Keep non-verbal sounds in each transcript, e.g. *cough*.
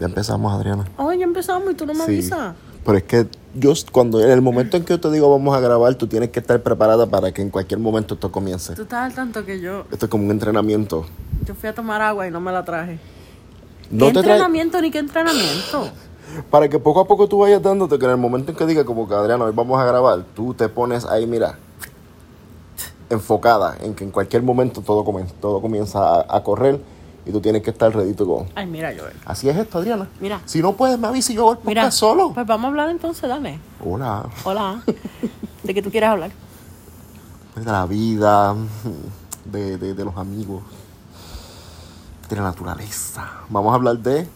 Ya empezamos, Adriana. Oh, ya empezamos y tú no me Sí. avisas. Pero es que yo, cuando en el momento en que yo te digo vamos a grabar, tú tienes que estar preparada para que en cualquier momento esto comience. Tú estás al tanto que yo, Esto es como un entrenamiento. yo fui a tomar agua y no me la traje. No ¿Qué te trae- entrenamiento ni qué entrenamiento? *laughs* Para que poco a poco tú vayas dándote que en el momento en que diga como que Adriana, hoy vamos a grabar, tú te pones ahí, mira, enfocada en que en cualquier momento todo, comen- todo comienza a, a correr y tú tienes que estar ready to go. Ay, mira, Joel. Así es esto, Adriana. Mira. Si no puedes, me avisa y yo hago el Mira, solo. pues vamos a hablar entonces, dale. Hola. Hola. ¿De qué tú quieres hablar? De la vida, de, de, de los amigos, de la naturaleza. Vamos a hablar de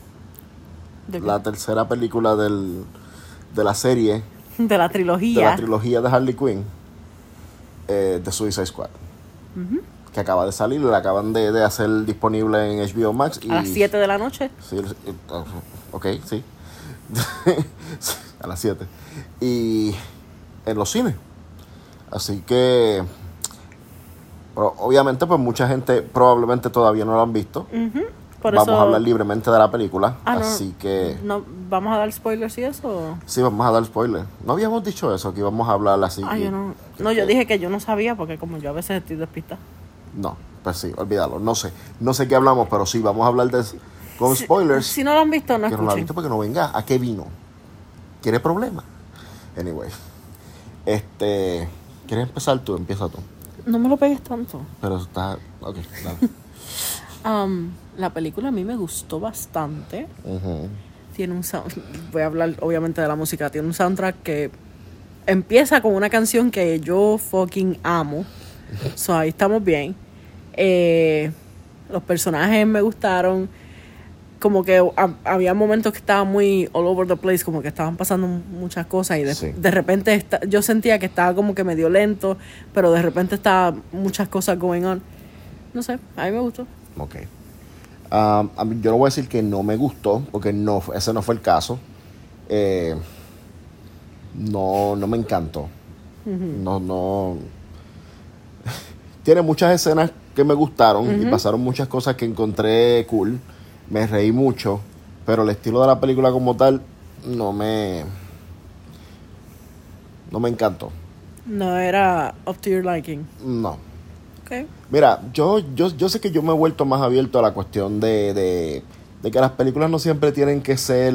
¿De, la tercera película del, de la serie, De la de la trilogía. trilogía de Harley Quinn, eh, de Suicide Squad. Que acaba de salir, la acaban de, de hacer disponible en HBO Max. Y, a las 7 de la noche. Sí, ok, sí. *laughs* a las 7. Y en los cines. Así que, pero obviamente, pues mucha gente probablemente todavía no lo han visto. Por vamos eso, a hablar libremente de la película. Ah, no. así que, no, ¿Vamos a dar spoilers y eso? sí, vamos a dar spoiler. No habíamos dicho eso, que íbamos a hablar así. Ah, y- yo no. No, yo dije que yo no sabía porque como yo a veces estoy despista. No, pues sí, olvídalo. No sé, no sé qué hablamos, pero sí, vamos a hablar de con spoilers. Si no lo han visto, no que no lo ha escuchen. visto porque no venga. ¿A qué vino? ¿Quiere problema? Anyway. Este. ¿Quieres empezar tú? Empieza tú. No me lo pegues tanto. Pero está. Ok, dale. Am, *laughs* la película a mí me gustó bastante. Tiene un sound, voy a hablar obviamente de la música, tiene un soundtrack que empieza con una canción que yo fucking amo. So ahí estamos bien. Eh, los personajes me gustaron. Como que ha- había momentos que estaban muy all over the place, como que estaban pasando muchas cosas y de, Sí. de repente esta- yo sentía que estaba como que medio lento, pero de repente estaba muchas cosas going on. No sé, a mí me gustó. Ok. Um, yo no voy a decir que no me gustó, porque no, ese no fue el caso. Eh, no, no me encantó. No, no. *laughs* Tiene muchas escenas que me gustaron y pasaron muchas cosas que encontré cool. Me reí mucho, pero el estilo de la película como tal no me. No me encantó. No era up to your liking. No. Okay. Mira, yo, yo, yo sé que yo me he vuelto más abierto a la cuestión de, de, de que las películas no siempre tienen que ser...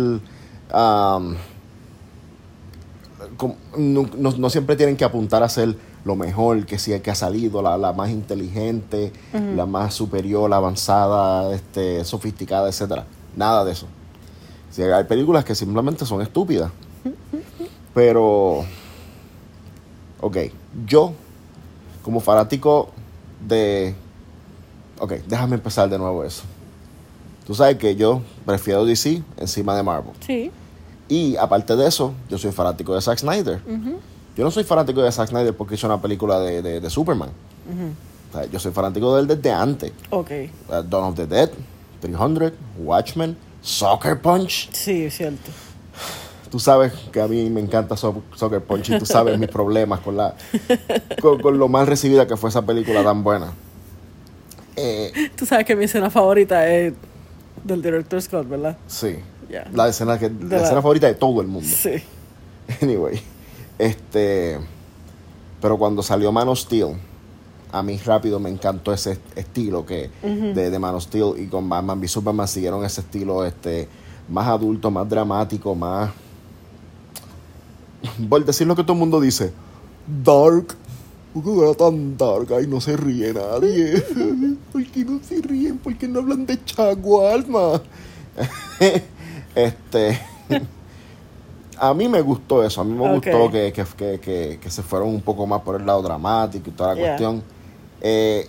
no- no siempre tienen que apuntar a ser lo mejor que sí que ha salido, la, la más inteligente, la más superior, avanzada, este, sofisticada, etcétera. Nada de eso. Sí, hay películas que simplemente son estúpidas. Pero, ok, yo como fanático de... Ok, déjame empezar de nuevo eso. Tú sabes que yo prefiero DC encima de Marvel. Sí. Y aparte de eso, yo soy fanático de Zack Snyder. Yo no soy fanático de Zack Snyder porque hizo una película de, de- de Superman. O sea, yo soy fanático de él desde antes. Ok. Uh, Dawn of the Dead, 300, Watchmen, Soccer Punch. Sí, es cierto. Tú sabes que a mí me encanta So- Soccer Punch y tú sabes mis problemas con, la, con, con lo mal recibida que fue esa película tan buena. Eh, Tú sabes que mi escena favorita es del director Scott, ¿verdad? sí. La escena, que, la la- escena favorita de todo el mundo. Sí. Anyway, este. Pero cuando salió Man of Steel, a mí rápido me encantó ese est- estilo que de, de Man of Steel y con Batman v Superman siguieron ese estilo este más adulto, más dramático, más. Por decir lo que todo el mundo dice, dark. ¿Por qué era tan dark? Ay, no se ríe nadie. *laughs* ¿Por qué no se ríen? ¿Por qué no hablan de Chago Alma? *laughs* este. A mí me gustó eso, a mí me gustó que, que, que, que- se fueron un poco más por el lado dramático y toda la Yeah. cuestión. Eh,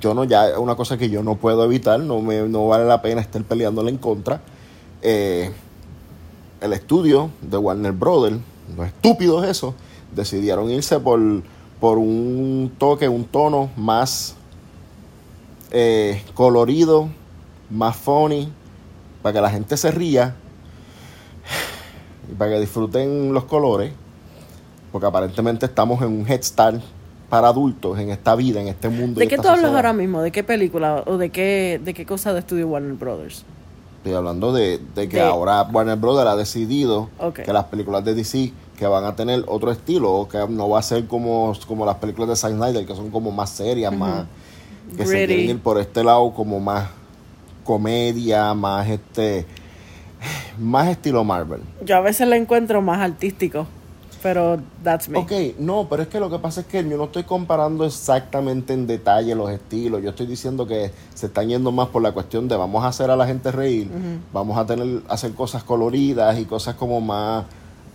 yo no, ya es una cosa que yo no puedo evitar, no, me, no vale la pena estar peleándole en contra. Eh, el estudio de Warner Brothers, los estúpidos eso, decidieron irse por, por un toque, un tono más eh, colorido, más funny, para que la gente se ría y para que disfruten los colores, porque aparentemente estamos en un head start para adultos en esta vida, en este mundo. ¿De qué tú hablas ahora mismo? ¿De qué película o de qué, de qué cosa de estudio Warner Brothers? Estoy hablando de, de que De- ahora Warner Brothers ha decidido que las películas de DC que van a tener otro estilo, o que no va a ser como, como las películas de Zack Snyder, que son como más serias, más que se quieren ir por este lado como más comedia, más este más estilo Marvel. Yo a veces la encuentro más artístico, pero that's me. Ok, no, pero es que lo que pasa es que yo no estoy comparando exactamente en detalle los estilos. Yo estoy diciendo que se están yendo más por la cuestión de vamos a hacer a la gente reír, vamos a tener hacer cosas coloridas y cosas como más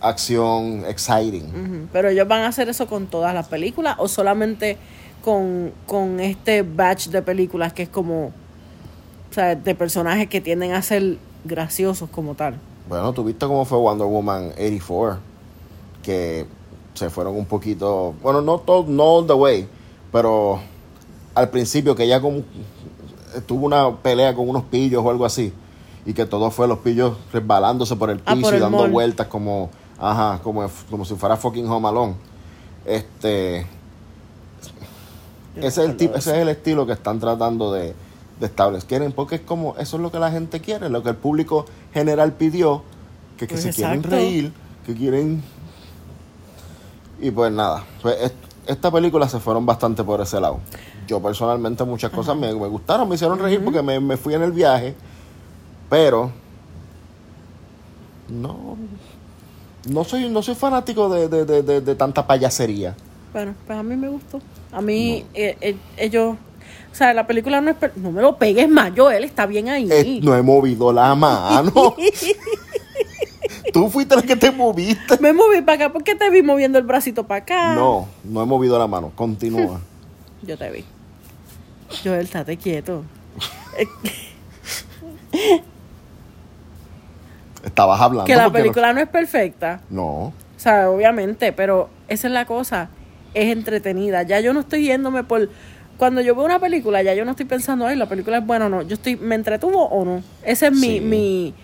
acción, exciting. Pero ellos van a hacer eso con todas las películas o solamente con, con este batch de películas que es como, o sea, de personajes que tienden a ser graciosos como tal. Bueno, tú viste cómo fue Wonder Woman 84, que se fueron un poquito, bueno, no todo, no all the way, pero al principio que ella como tuvo una pelea con unos pillos o algo así, y que todo fue los pillos resbalándose por el Ah, piso y dando mall. vueltas como, ajá, como, como si fuera fucking Home Alone. Este, ese es, el ese es el estilo que están tratando de, de establecer. Quieren, porque es como, eso es lo que la gente quiere, lo que el público general pidió, que, que Pues se quieren reír, que quieren... Y pues nada, pues es- esta película se fueron bastante por ese lado. Yo personalmente muchas cosas me, me gustaron, me hicieron reír porque me, me fui en el viaje, pero no, no soy, no soy fanático de, de, de, de- de tanta payasería. Bueno, pues a mí me gustó. A mí, eh, eh, ellos, o sea, la película no es, no me lo pegues más, Joel, está bien ahí. Eh, no he movido la mano. *laughs* Tú fuiste la que te moviste. Me moví para acá porque te vi moviendo el bracito para acá. No, no he movido la mano. Continúa. *laughs* Yo te vi. Joel, estate quieto. *laughs* Estabas hablando. que la no- película no es perfecta. No. O sea, obviamente, pero esa es la cosa. Es entretenida. Ya yo no estoy yéndome por. Cuando yo veo una película, ya yo no estoy pensando, ay, la película es buena o no. Yo estoy, ¿me entretuvo o no? Ese es mi, Sí. mi,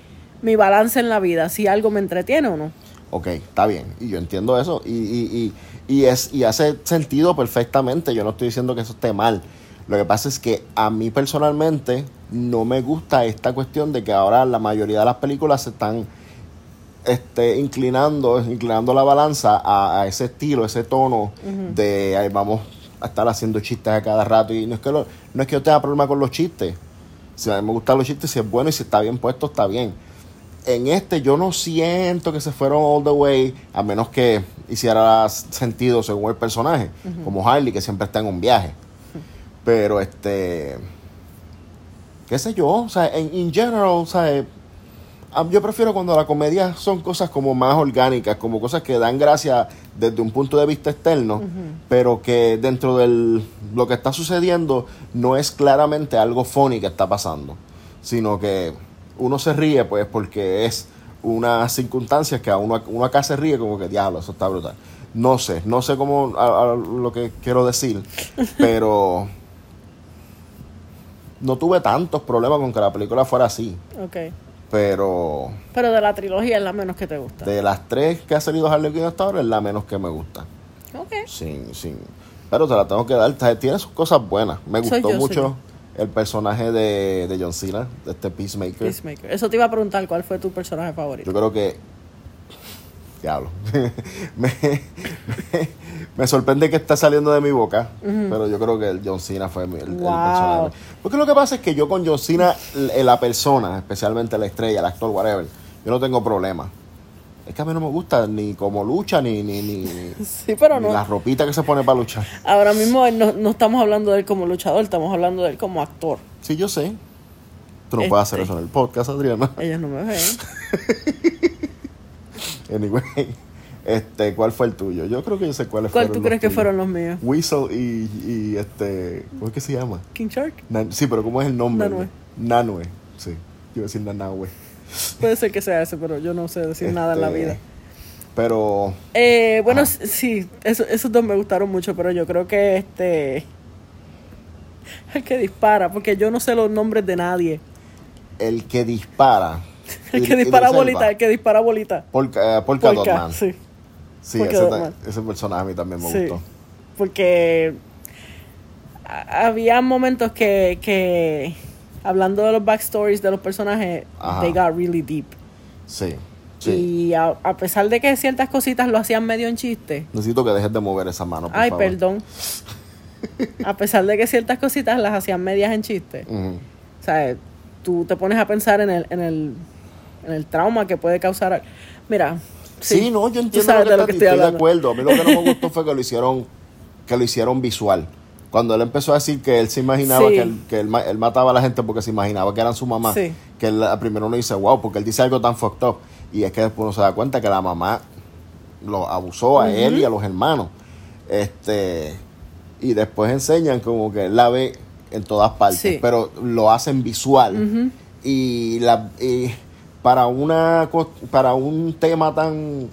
mi balance en la vida. Si algo me entretiene o no. Ok, está bien. Y yo entiendo eso. Y, y, y, y es, y hace sentido perfectamente. Yo no estoy diciendo que eso esté mal. Lo que pasa es que a mí personalmente no me gusta esta cuestión de que ahora la mayoría de las películas se están este, inclinando, inclinando la balanza a, a ese estilo, ese tono de ahí vamos a estar haciendo chistes a cada rato. Y no es que, lo- no es que yo tenga problema con los chistes. Si a mí me gustan los chistes, si es bueno y si está bien puesto, está bien. En este yo no siento que se fueron all the way, a menos que hiciera sentido según el personaje, como Harley, que siempre está en un viaje. Pero este, qué sé yo, o sea, en in general, o sea, yo prefiero cuando la comedia son cosas como más orgánicas, como cosas que dan gracia desde un punto de vista externo, pero que dentro de lo que está sucediendo no es claramente algo funny que está pasando, sino que uno se ríe pues porque es unas circunstancias que a uno, uno acá se ríe como que diablo, eso está brutal. No sé, no sé cómo a- a lo que quiero decir, *laughs* pero no tuve tantos problemas con que la película fuera así, Ok. Pero Pero de la trilogía es la menos que te gusta. de las tres que ha salido Harley Quinn hasta ahora es la menos que me gusta. Ok. Sin, sin, pero te la tengo que dar. Tiene sus cosas buenas. Me Soy gustó yo, mucho el personaje de, de John Cena, de este Peacemaker. Peacemaker. Eso te iba a preguntar cuál fue tu personaje favorito. Yo creo que. Diablo. *laughs* me, me, me sorprende que está saliendo de mi boca. Pero yo creo que el John Cena fue el, el Wow. personaje. Porque lo que pasa es que yo con John Cena, l- la persona, especialmente la estrella, el actor, whatever, yo no tengo problema. Es que a mí no me gusta ni como lucha, ni, ni, ni, *laughs* Sí, pero ni no. la ropita que se pone para luchar. Ahora mismo no, no estamos hablando de él como luchador, estamos hablando de él como actor. Sí, yo sé. Tú no puedes hacer Este. eso en el podcast, Adriana. Ellos no me ven. *laughs* Anyway, este, ¿cuál fue el tuyo? Yo creo que yo sé cuáles ¿Cuál fueron tú los crees que tuyos. fueron los míos? Whistle y, y este, ¿cómo es que se llama? King Shark. Nan- sí, pero ¿cómo es el nombre? Nanue. Nanue, sí. Yo iba a decir Nanahue. Puede ser que sea ese, pero yo no sé decir nada en la Este, vida. Pero, Eh, bueno, sí, eso- esos dos me gustaron mucho, pero yo creo que este. *laughs* El que dispara, porque yo no sé los nombres de nadie. el que dispara. *laughs* El que dispara bolita, el que dispara bolita. Polka, eh, Polka Dot Polka, Man. sí. Sí, ese, ese personaje a mí también me Sí. gustó. Porque había momentos que, que hablando de los backstories de los personajes, Ajá. they got really deep. Sí, sí. Y a, a pesar de que ciertas cositas lo hacían medio en chiste, Necesito que dejes de mover esa mano, por ay, favor. perdón. *laughs* a pesar de que ciertas cositas las hacían medias en chiste, o sea, tú te pones a pensar en el, en el, en el trauma que puede causar. Mira, Sí, no, yo entiendo lo que, de que estoy, estoy de acuerdo. A mí lo que no me gustó fue que lo hicieron, que lo hicieron visual. Cuando él empezó a decir que él se imaginaba Sí. que, él, que él, él mataba a la gente porque se imaginaba que eran su mamá, Sí. que él primero uno dice, wow, porque él dice algo tan fucked up. Y es que después uno se da cuenta que la mamá lo abusó a él y a los hermanos. Este Y después enseñan como que él la ve en todas partes, Sí. pero lo hacen visual. Y, la, y para, una, para un tema tan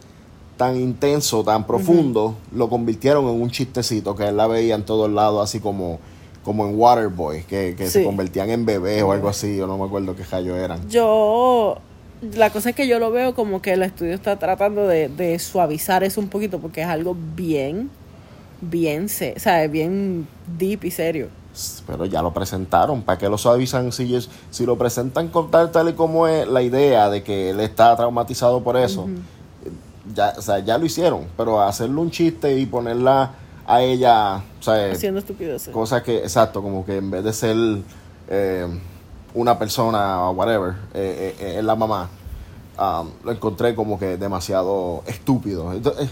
tan intenso, tan profundo, lo convirtieron en un chistecito que él la veía en todos lados, así como, como en Waterboy, que, que se convertían en bebés o algo así, yo no me acuerdo qué callo eran. Yo, la cosa es que yo lo veo como que el estudio está tratando de, de suavizar eso un poquito porque es algo bien, bien, se, o sea, bien deep y serio. Pero ya lo presentaron, ¿para qué lo suavizan si, es- si lo presentan con tal, tal y como es la idea de que él está traumatizado por eso? ya, o sea, ya lo hicieron, pero hacerle un chiste y ponerla a ella, o sea, Haciendo estupideces. Cosa que, exacto, como que en vez de ser eh, una persona o whatever, eh, eh, es la mamá, um, lo encontré como que demasiado estúpido. Entonces,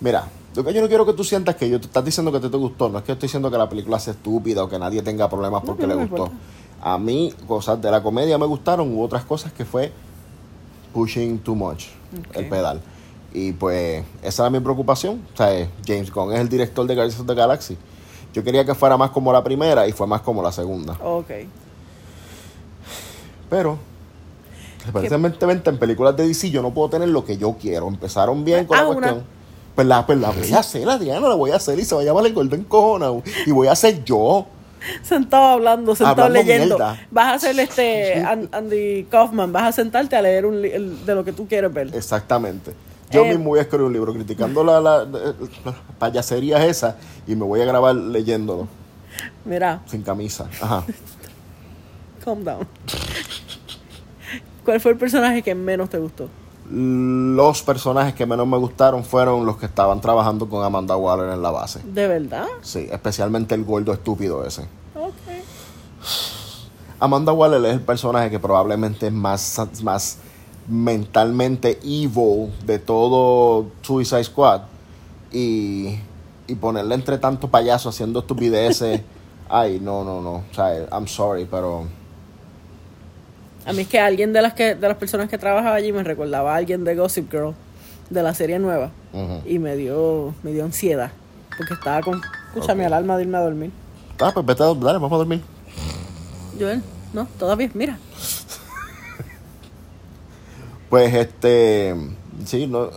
mira, lo que yo no quiero que tú sientas que yo te estás diciendo que te, te gustó, no es que estoy diciendo que la película sea estúpida o que nadie tenga problemas porque no le gustó. importa. A mí, cosas de la comedia me gustaron, hubo otras cosas que fue pushing too much el pedal. Y pues esa era mi preocupación. O sea, James Gunn es el director de Guardians of the Galaxy. Yo quería que fuera más como la primera y fue más como la segunda. Ok. Pero, precisamente en películas de DC yo no puedo tener lo que yo quiero. Empezaron bien con Ah, la una- cuestión. Pues la, pues la voy a hacer, Adriana, la voy a hacer y se va a llamar el Golden Cojona. Y voy a ser yo. Sentado hablando, sentado Hablando leyendo. mierda. Vas a hacer este An- Andy Kaufman, vas a sentarte a leer un el- de lo que tú quieres ver. Exactamente. Yo Eh, mismo voy a escribir un libro criticando la, la, la- las payaserías esas y me voy a grabar leyéndolo Mira, sin camisa. Ajá. *laughs* calm down. ¿Cuál fue el personaje que menos te gustó? Los personajes que menos me gustaron fueron los que estaban trabajando con Amanda Waller en la base. ¿De verdad? Sí, especialmente el gordo estúpido ese. Ok. Amanda Waller es el personaje que probablemente es más, más mentalmente evil de todo Suicide Squad. Y, y ponerle entre tanto payaso haciendo estupideces. *laughs* Ay, no, no, no. O sea, I'm sorry, pero A mí es que alguien de las que de las personas que trabajaba allí me recordaba a alguien de Gossip Girl, de la serie nueva. Y me dio, me dio ansiedad. Porque estaba con. Escucha, mi alarma de irme a dormir. Ah, pues vete a dale, vamos a dormir. Joel, no, todavía, mira. *laughs* Pues este, sí, no,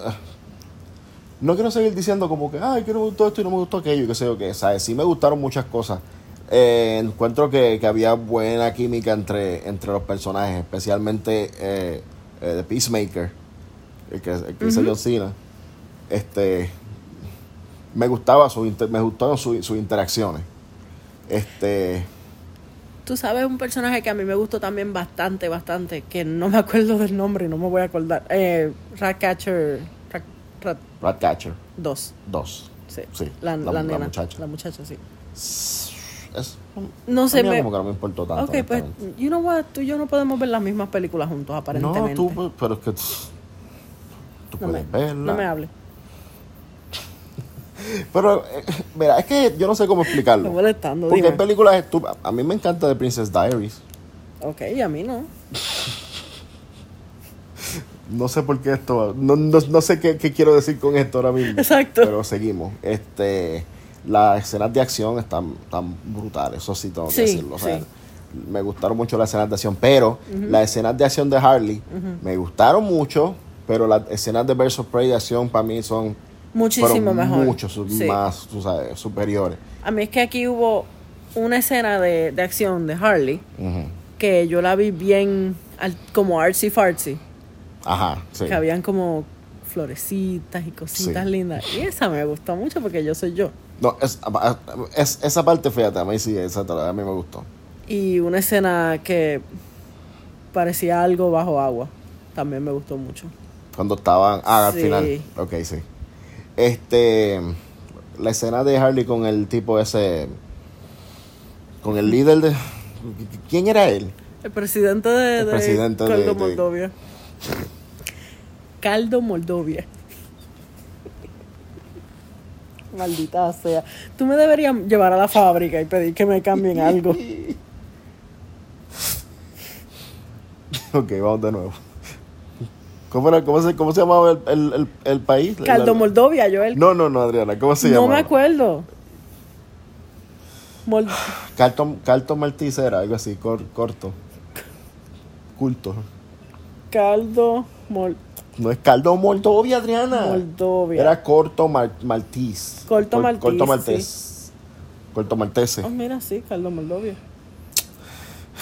no quiero seguir diciendo como que, ay, que no me gustó esto y no me gustó aquello, y qué sé yo qué, ¿sabes? Sí me gustaron muchas cosas. Eh, encuentro que, que había buena química entre, entre los personajes, especialmente eh, eh, de Peacemaker, el que, el que hizo John Cena. Este, me gustaba su, inter- me gustaron su- sus interacciones. Este, Tú sabes un personaje que a mí me gustó también bastante, bastante, que no me acuerdo del nombre y no me voy a acordar. Eh, Ratcatcher Rat, Rat Ratcatcher 2. 2. Sí. Sí, La, la- la la nena. muchacha. La muchacha, sí. Es, No sé, me... como que no me importó tanto. Ok, pues, you know what, tú y yo no podemos ver las mismas películas juntos, aparentemente. No, tú, pero es que tú no me, puedes verla. no me hables. *laughs* Pero, eh, mira, es que yo no sé cómo explicarlo. Molestando, Porque dime. hay películas estúpidas. A mí me encanta The Princess Diaries. Ok, y a mí no. *laughs* No sé por qué esto. No, no, no sé qué, qué quiero decir con esto ahora mismo. Exacto. Pero seguimos. Este, las escenas de acción están, están brutales. Eso sí tengo que Sí, decirlo. O sea, sí. Me gustaron mucho las escenas de acción. Pero las escenas de acción de Harley me gustaron mucho. Pero las escenas de of Prey de acción para mí son. Muchísimo mejor. Mucho su- Sí. más tú sabes, superiores. A mí es que aquí hubo una escena de, de acción de Harley que yo la vi bien como artsy fartsy. Ajá, sí. Que habían como florecitas y cositas Sí. lindas. Y esa me gustó mucho porque yo soy yo. No, es, es- esa parte, fíjate, a mí sí, esa a mí me gustó. Y una escena que parecía algo bajo agua. También me gustó mucho. Cuando estaban. Ah, al final. Ok, sí. Este. La escena de Harley con el tipo ese. Con el líder de. ¿Quién era él? El presidente de, El de presidente de- Moldovia. Caldo Moldovia. Maldita sea. Tú me deberías llevar a la fábrica y pedir que me cambien algo. *laughs* Ok, vamos de nuevo. ¿Cómo, era, cómo, se, cómo se llamaba el, el, el, el país? Caldo Moldovia, Joel. No, no, no, Adriana. ¿Cómo se no llama? me acuerdo. Mol- Carlton, Carlton Maltese era algo así, cor- corto. Culto. Caldo Mol- No es caldo Moldovia, Adriana. Moldovia. Era corto mal. Corto Cor- maltese, Corto maltés. Corto maltese. Oh, mira, sí, Caldo Moldovia.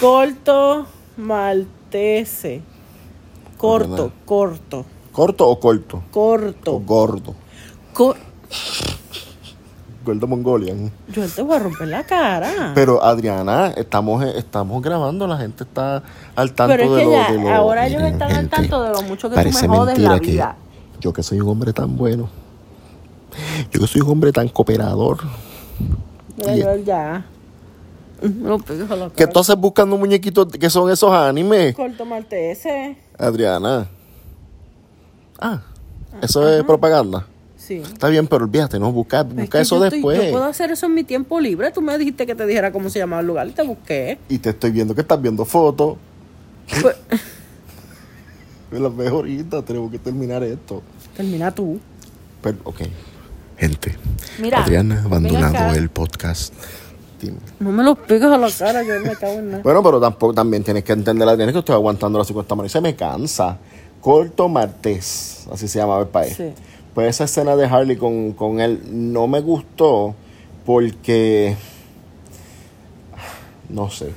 Corto Maltese. Corto, corto, ¿Corto o corto? O corto. gordo. Cor- Gordo Mongolian. Yo te voy a romper la cara. Pero Adriana, estamos, estamos grabando, la gente está al tanto Pero es de, que lo, ya, de lo- ahora ellos están al tanto de lo mucho que tú me jodes la mentira vida. que yo que soy un hombre tan bueno, yo que soy un hombre tan cooperador, ya. A la que haces buscando muñequitos que son esos animes, Corto Maltese. Adriana. Ah, eso es propaganda. Sí. Está bien, pero olvídate, no busca, Es busca que eso yo estoy- después. yo puedo hacer eso en mi tiempo libre. Tú me dijiste que te dijera cómo se llamaba el lugar y te busqué. Y te estoy viendo que estás viendo fotos. Pues, *laughs* las ves ahorita, tenemos que terminar esto. termina tú. Pero, ok. Gente, Mira, Adriana ha abandonado el podcast. Dime. No me lo pegas a la cara, yo me cago en nada. Bueno, pero tampoco también tienes que entender, Adriana, que estoy aguantando la 50 manos y se me cansa. Corto Martés, así se llamaba el país. Sí. Pues esa escena de Harley con, con él no me gustó porque, no sé,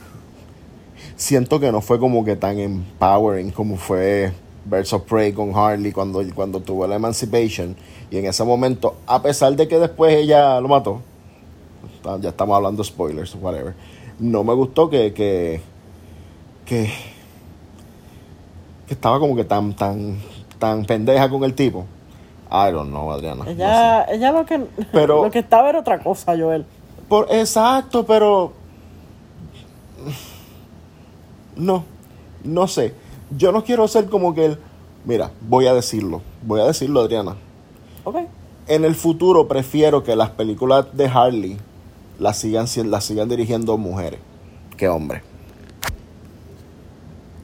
siento que no fue como que tan empowering como fue Birds of Prey con Harley cuando, cuando tuvo la Emancipation. Y en ese momento, a pesar de que después ella lo mató, ya estamos hablando spoilers, whatever, no me gustó que, que, que, que estaba como que tan, tan, tan pendeja con el tipo. I don't know, Adriana. no sé. Ella, ella lo que Pero- lo que estaba era otra cosa, Joel. Por, exacto, pero. No, no sé. Yo no quiero ser como que él. Mira, voy a decirlo. Voy a decirlo, Adriana. Ok. En el futuro prefiero que las películas de Harley las sigan, si- las sigan dirigiendo mujeres que hombres.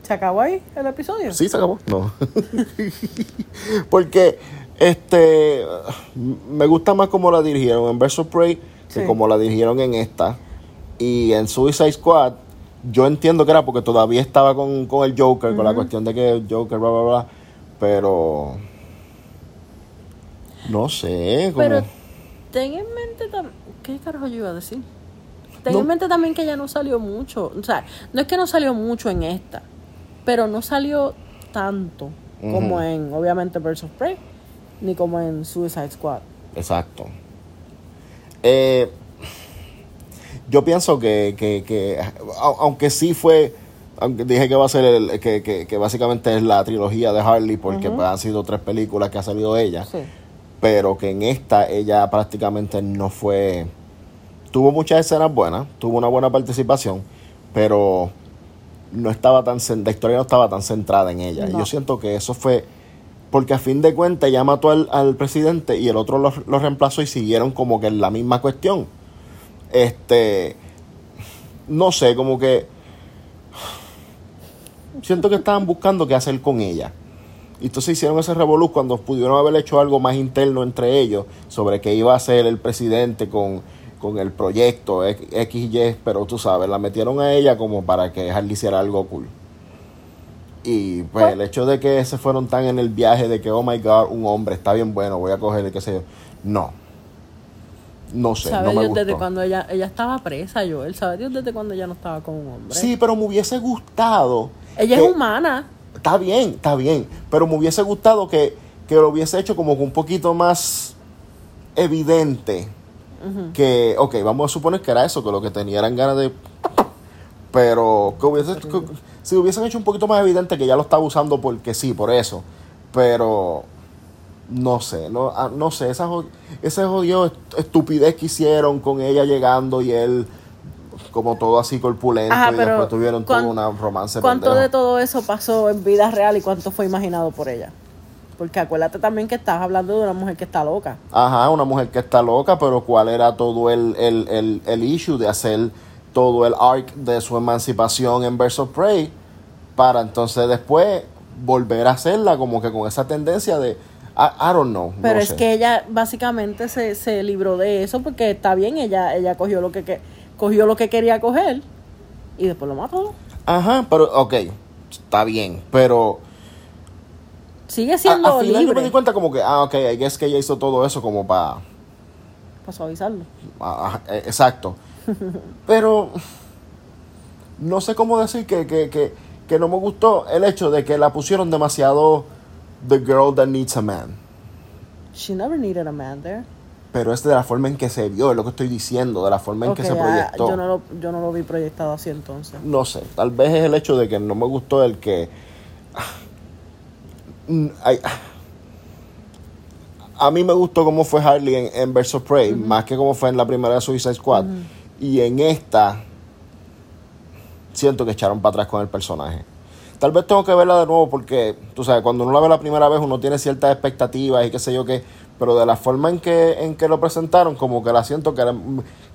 ¿Se acabó ahí el episodio? Sí, se acabó. No. *laughs* Porque este me gusta más como la dirigieron en Verso Prey que como la dirigieron en esta. Y en Suicide Squad, yo entiendo que era porque todavía estaba con, con el Joker, con la cuestión de que el Joker, bla, bla, bla. Pero. No sé. Como, Pero ten en mente también. ¿Qué carajo yo iba a decir? Ten No. en mente también que ya no salió mucho. O sea, no es que no salió mucho en esta, pero no salió tanto como en, obviamente, Birds of Prey, ni como en Suicide Squad. Exacto. Eh, yo pienso que, que, que au- aunque sí fue, aunque dije que va a ser el, que, que, que básicamente es la trilogía de Harley, porque pues, han sido tres películas que ha salido ella, Sí. pero que en esta ella prácticamente no fue, tuvo muchas escenas buenas, tuvo una buena participación, pero no estaba tan, la historia no estaba tan centrada en ella. No. Yo siento que eso fue porque a fin de cuentas ella mató al, al presidente y el otro lo, reemplazó y siguieron como que en la misma cuestión. Este, no sé, como que siento que estaban buscando qué hacer con ella. Y entonces hicieron ese revolú cuando pudieron haber hecho algo más interno entre ellos sobre qué iba a hacer el presidente con, con el proyecto X pero tú sabes, la metieron a ella como para que Harley hiciera algo cool. Y pues el hecho de que se fueron tan en el viaje de que, oh my god, un hombre está bien bueno, voy a cogerle, qué sé yo. No. No sé, ¿Sabe no me Dios gustó. desde cuando ella, ella estaba presa, Joel? ¿Sabe Dios desde cuando ella no estaba con un hombre? Sí, pero me hubiese gustado. Ella que- es humana. Está bien, está bien. Pero me hubiese gustado que, que lo hubiese hecho como que un poquito más evidente. Que, ok, vamos a suponer que era eso, que lo que tenía eran ganas de Pero que hubiese, que- si hubiesen hecho un poquito más evidente que ya lo estaba usando porque sí, por eso. Pero no sé, no, ah, no sé, esa, ese jodido est- estupidez que hicieron con ella llegando y él como todo así corpulento Ajá, y después tuvieron todo ¿cuán- una romance ¿Cuánto pendejo. de todo eso pasó en vida real y cuánto fue imaginado por ella? Porque acuérdate también que estás hablando de una mujer que está loca. Ajá, una mujer que está loca, pero ¿cuál era todo el, el, el, el issue de hacer todo el arc de su emancipación en Birds of Prey para entonces después volver a hacerla como que con esa tendencia de, I, I don't know. no Pero es sé. que ella básicamente se, se libró de eso porque está bien, ella, ella cogió lo que, que cogió lo que quería coger y después lo mató. Ajá, pero ok, está bien, pero Sigue a- siendo al final yo me di cuenta como que, ah, ok, guess que ella hizo todo eso como para... Para suavizarlo. Ah, ah, eh, exacto. Pero no sé cómo decir que, que, que, que no me gustó el hecho de que la pusieron demasiado The Girl That Needs a Man. She never needed a man there. Pero es de la forma en que se vio, es lo que estoy diciendo, de la forma en que se ah, proyectó. yo, no lo, yo no lo vi proyectado así entonces. No sé, tal vez es el hecho de que no me gustó el que... Mm, ay, a mí me gustó cómo fue Harley en, en of Prey, más que cómo fue en la primera de Suicide Squad. Y en esta, siento que echaron para atrás con el personaje. Tal vez tengo que verla de nuevo porque, tú sabes, cuando uno la ve la primera vez uno tiene ciertas expectativas y qué sé yo qué, pero de la forma en que, en que lo presentaron, como que la siento que la,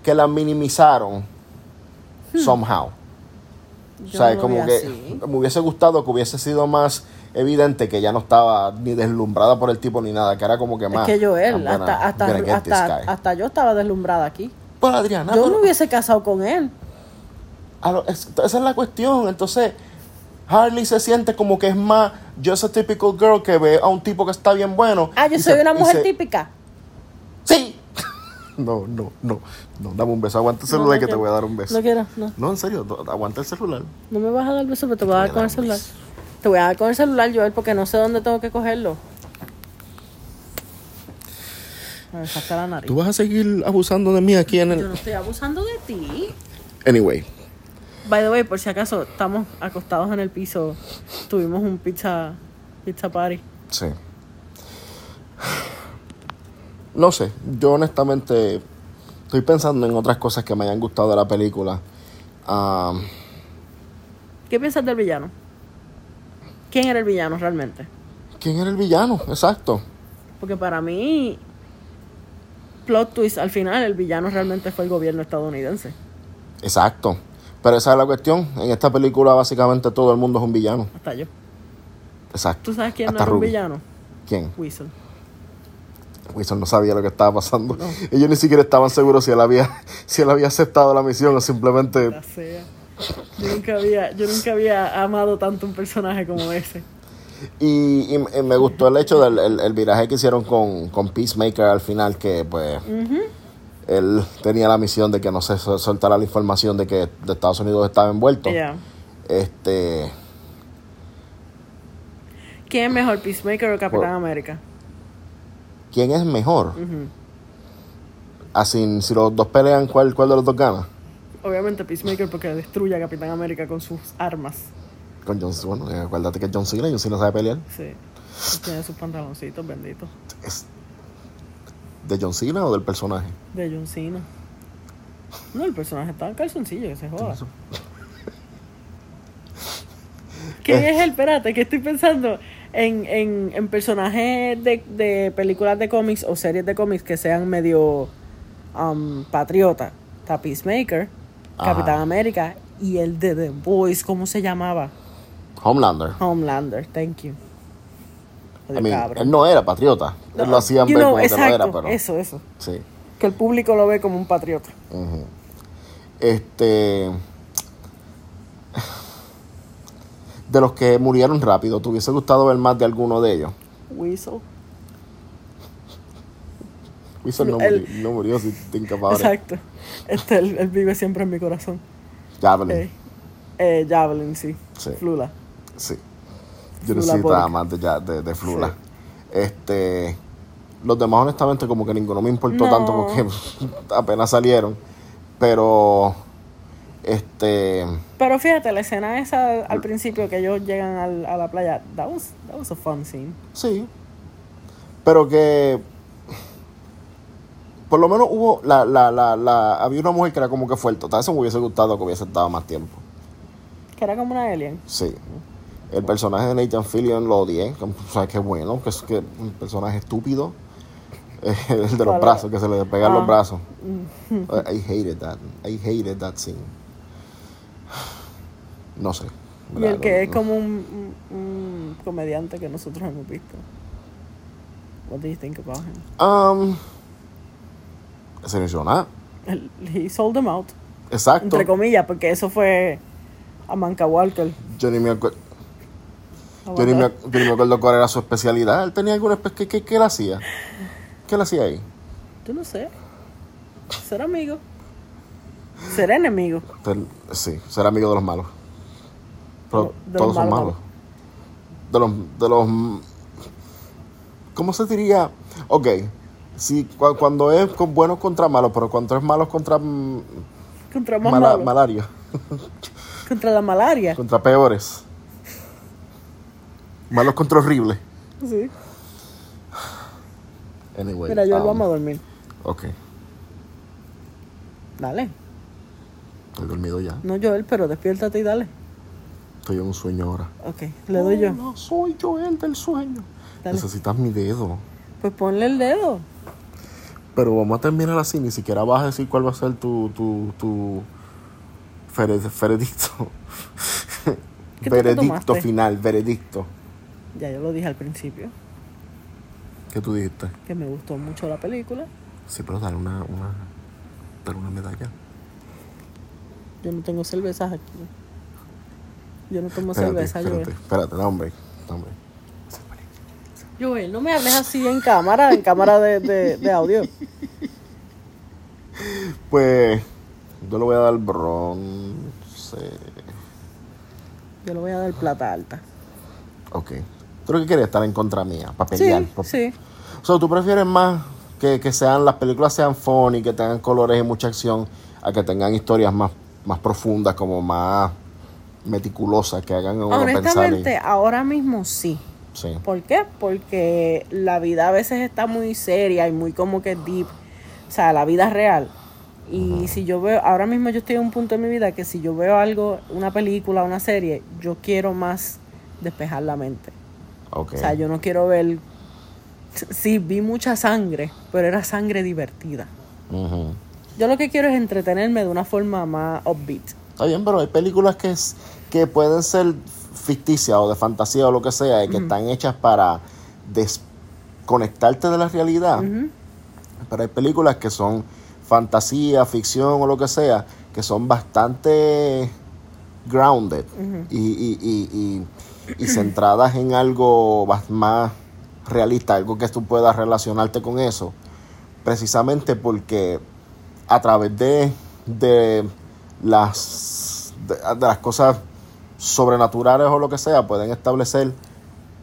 que la minimizaron somehow. Yo o sea, no como que así. me hubiese gustado que hubiese sido más evidente que ya no estaba ni deslumbrada por el tipo ni nada, que era como que Es más. que I'm gonna- hasta, hasta, hasta yo estaba deslumbrada aquí. Adriana, yo pero- no hubiese casado con él. a lo- es- esa es la cuestión. Entonces, Harley se siente como que es más just a typical girl que ve a un tipo que está bien bueno. Ah, yo soy se- una mujer se- típica. Sí. *laughs* No, no, no. No, dame un beso. Aguanta el celular No, no que te voy a dar un beso. No quiero, no. No, en serio, no, aguanta el celular. No me vas a dar beso, pero te voy a dar con el celular. Te voy a dar con el celular, Joel, porque no sé dónde tengo que cogerlo. Me saca la nariz. ¿Tú vas a seguir abusando de mí aquí en Yo el. no estoy abusando de ti. Anyway, By the way, por si acaso, estamos acostados en el piso. Tuvimos un pizza, pizza party. sí. No sé, yo honestamente estoy pensando en otras cosas que me hayan gustado de la película. Ah, ¿Qué piensas del villano? ¿Quién era el villano realmente? ¿Quién era el villano? Exacto. Porque para mí, plot twist, al final el villano realmente fue el gobierno estadounidense. Exacto. Pero esa es la cuestión. En esta película básicamente todo el mundo es un villano. Hasta yo. Exacto. ¿Tú sabes quién Hasta no era un villano? ¿Quién? Whistle. Wilson no sabía lo que estaba pasando. No. *laughs* Ellos ni siquiera estaban seguros si él había, *laughs* si él había aceptado la misión o simplemente... Yo nunca había, yo nunca había amado tanto un personaje como ese. Y, y- y me gustó el hecho del el, el viraje que hicieron con, con Peacemaker al final, que pues él tenía la misión de que no se sol- soltara la información de que de Estados Unidos estaba envuelto. Este, ¿Quién es mejor, Peacemaker o Capitán Por- América? ¿quién es mejor? Ujú. Así, si los dos pelean, ¿cuál, cuál de los dos gana? Obviamente Peacemaker porque destruye a Capitán América con sus armas. Con John Cena. Bueno, eh, acuérdate que es John Cena, John Cena sabe pelear. Sí. Tiene sus pantaloncitos benditos. Es ¿De John Cena o del personaje? De John Cena. No, el personaje está en calzoncillo, que se joda. ¿Quién es él? Espérate, que estoy pensando en, en, en personajes de, de películas de cómics o series de cómics que sean medio um, patriota. Está Peacemaker, Ajá. Capitán América y el de The Boys, ¿cómo se llamaba? Homelander. Homelander, thank you. I mean, cabrón. él no era patriota. Él lo hacían ver como que lo exacto, era, pero... Eso, eso. Sí. Que el público lo ve como un patriota. Ujú. Este. De los que murieron rápido, ¿te hubiese gustado ver más de alguno de ellos? Whistle. Wilson no, El- murió, no murió si te incapaz. Exacto. Este, él, él vive siempre en mi corazón. Javelin. Eh, eh, Javelin, sí. Sí. Flula. Sí. Yo necesitaba más de, Ja- de, de Flula. Sí. Este. Los demás, honestamente, como que ninguno me importó No. tanto porque *laughs* apenas salieron. Pero. Este. Pero fíjate, la escena esa al principio que ellos llegan al- a la playa, that was, that was a fun scene. Sí. Pero que. Por lo menos hubo. La, la, la, la, había una mujer que era como que fuerte. Tal vez me hubiese gustado que hubiese estado más tiempo. Que era como una alien. Sí. El personaje de Nathan Fillion lo odié. O sea, qué bueno. Que es que un personaje estúpido. *laughs* El de los brazos, que se le pegan Ah. los brazos. *laughs* I hated that. I hated that scene. No sé. Y el que es No- como un, comediante que nosotros hemos visto. What do you think about him? Um. Él- He sold them out. Exacto. Entre comillas, porque eso fue a Manca Walker. Yo ni me acuerdo. Yo ni, me, yo ni me acuerdo cuál era su especialidad. Él tenía alguna ¿qué, qué, qué él hacía? ¿Qué él hacía ahí? Yo no sé. Ser amigo. Ser enemigo. Pero, sí, ser amigo de los malos. Pero De los todos son malos. De los, de los. ¿Cómo se diría? Ok, si cu- cuando es con buenos contra malos, pero cuando es malos contra Contra más mala- malaria, Contra la malaria. contra peores. Malos contra horribles. Sí. Anyway, Mira, yo um, vamos a dormir. Ok, Dale. estoy dormido ya. No Joel, pero despiértate y dale. Estoy en un sueño ahora. Ok, le doy yo. No, soy yo el del sueño. Dale. Necesitas mi dedo. Pues ponle el dedo. Pero vamos a terminar así, ni siquiera vas a decir cuál va a ser tu, tu, tu veredicto. ¿Qué tú te veredicto final, veredicto. Ya yo lo dije al principio, ¿Qué tú dijiste? que me gustó mucho la película. Sí, pero dale una, una, dale una medalla. Yo no tengo cervezas aquí. Yo no tomo Espérate, cerveza, espérate, Joel. espérate, no, hombre, no, hombre. Joel, no me hables así en cámara, en cámara de, de, de audio. Pues, yo le voy a dar bronce. Yo le voy a dar plata alta. Ok. ¿Tú lo que quieres estar en contra mía? Para Sí, pelear. sí. O sea, ¿tú prefieres más que, que sean las películas sean funny, que tengan colores y mucha acción, a que tengan historias más, más profundas, como más meticulosas, que hagan a uno pensar? Honestamente, ahora mismo sí. sí. ¿Por qué? Porque la vida a veces está muy seria y muy como que deep. O sea, la vida real. Y si yo veo, ahora mismo yo estoy en un punto de mi vida que si yo veo algo, una película, una serie, yo quiero más despejar la mente. O sea, yo no quiero ver... Sí, vi mucha sangre, pero era sangre divertida. Yo lo que quiero es entretenerme de una forma más upbeat. Está bien, pero hay películas que, es, que pueden ser ficticias o de fantasía o lo que sea, y que están hechas para desconectarte de la realidad. Pero hay películas que son fantasía, ficción o lo que sea, que son bastante grounded y, y- y- y- y centradas en algo más realista, algo que tú puedas relacionarte con eso, precisamente porque a través de, de las, de, de las cosas sobrenaturales o lo que sea, pueden establecer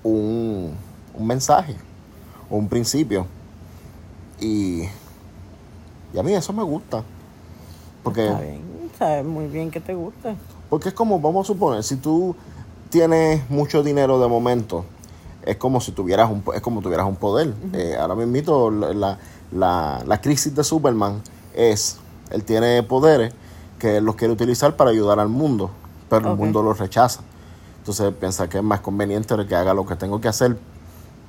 un, un mensaje un principio. Y, y a mí eso me gusta. Porque, Está bien, sabes muy bien que te gusta. porque es como, vamos a suponer, si tú tienes mucho dinero de momento, es como si tuvieras un, es como tuvieras un poder. Eh, ahora mismo la, la, la, crisis de Superman es, él tiene poderes que él los quiere utilizar para ayudar al mundo, pero el mundo los rechaza. Entonces piensa que es más conveniente que haga lo que tengo que hacer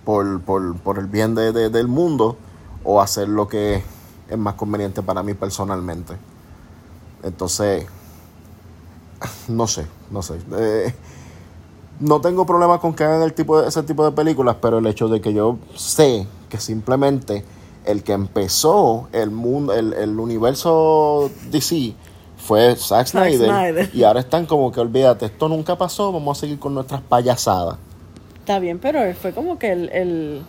por, por, por el bien de- de- del mundo o hacer lo que es más conveniente para mí personalmente. Entonces, no sé, no sé. Eh, no tengo problema con que hagan el tipo de, ese tipo de películas, pero el hecho de que yo sé que simplemente el que empezó el mundo, el, el universo DC fue Zack Zack Snyder, y ahora están como que olvídate, esto nunca pasó, vamos a seguir con nuestras payasadas. Está bien, pero él fue como que el, el,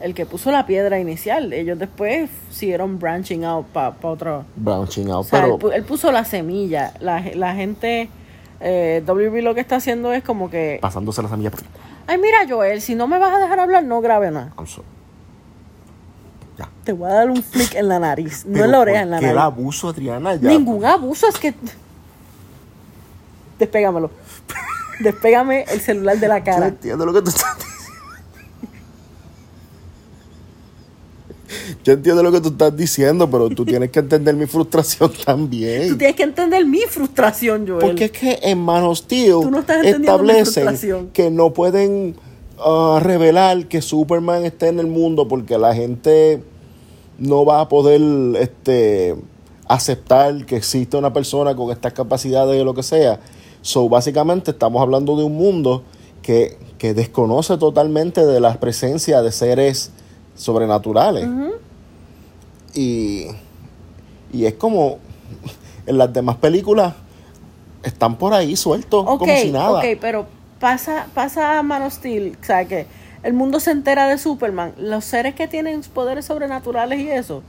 el que puso la piedra inicial. Ellos después siguieron branching out para otro. Branching out, O sea, pero él, él puso la semilla. La, la gente. Eh, WB lo que está haciendo es como que. pasándose la semilla por Ay, mira, Joel, si no me vas a dejar hablar, no grabe nada. I'm sorry. Ya. Te voy a dar un flick en la nariz. No en la oreja, en ¿por la qué nariz. abuso, Adriana? Ya. Ningún abuso, es que. Despégamelo. *laughs* Despégame el celular de la Yo cara. entiendo lo que tú estás diciendo. Yo entiendo lo que tú estás diciendo, pero tú tienes que entender mi frustración *laughs* Tú también. tienes que entender mi frustración, Joel. Porque es que en Man of Steel Tú no establecen que no pueden ah, revelar que Superman está en el mundo porque la gente no va a poder este, aceptar que existe una persona con estas capacidades o lo que sea. So, básicamente estamos hablando de un mundo que, que desconoce totalmente de la presencia de seres sobrenaturales. y, y es como en las demás películas están por ahí sueltos Ok, como si nada. ok, pero pasa, pasa a Man of Steel, o sea que el mundo se entera de Superman. Los seres que tienen poderes sobrenaturales y eso,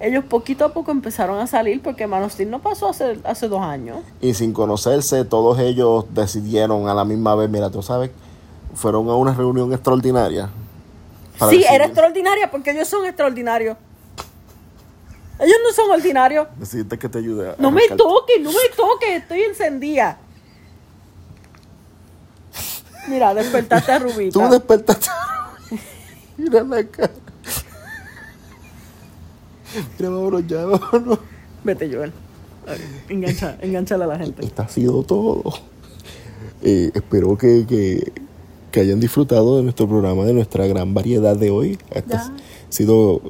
ellos poquito a poco empezaron a salir porque Man of Steel no pasó hace, hace dos años. Y sin conocerse, todos ellos decidieron a la misma vez, mira, tú sabes, fueron a una reunión extraordinaria. Sí, era extraordinaria porque ellos son extraordinarios. Ellos no son ordinarios. Decidiste que te ayude a No me toques, no me toques, estoy encendida. Mira, despertaste a Rubita. Tú despertaste. Mira la cara. Mira, vámonos ya, vámonos. Vete, Joel. A Engancha, enganchala a la gente. Esto ha sido todo. Eh, espero que, que, que hayan disfrutado de nuestro programa, de nuestra gran variedad de hoy. Esta ha sido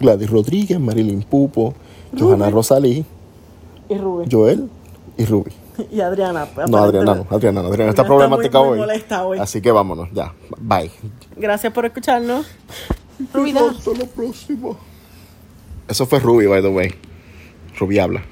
Gladys Rodríguez, Marilyn Pupo, Johanna Rosalí, Y Rubén. Joel y Ruby. *laughs* Y Adriana. No, Adriana no, Adriana no. Adriana está está problemática muy- muy hoy. molesta hoy. Así que vámonos, ya. Bye. Gracias por escucharnos. Rubida. Hasta la próxima. Eso fue Ruby, by the way. Ruby habla.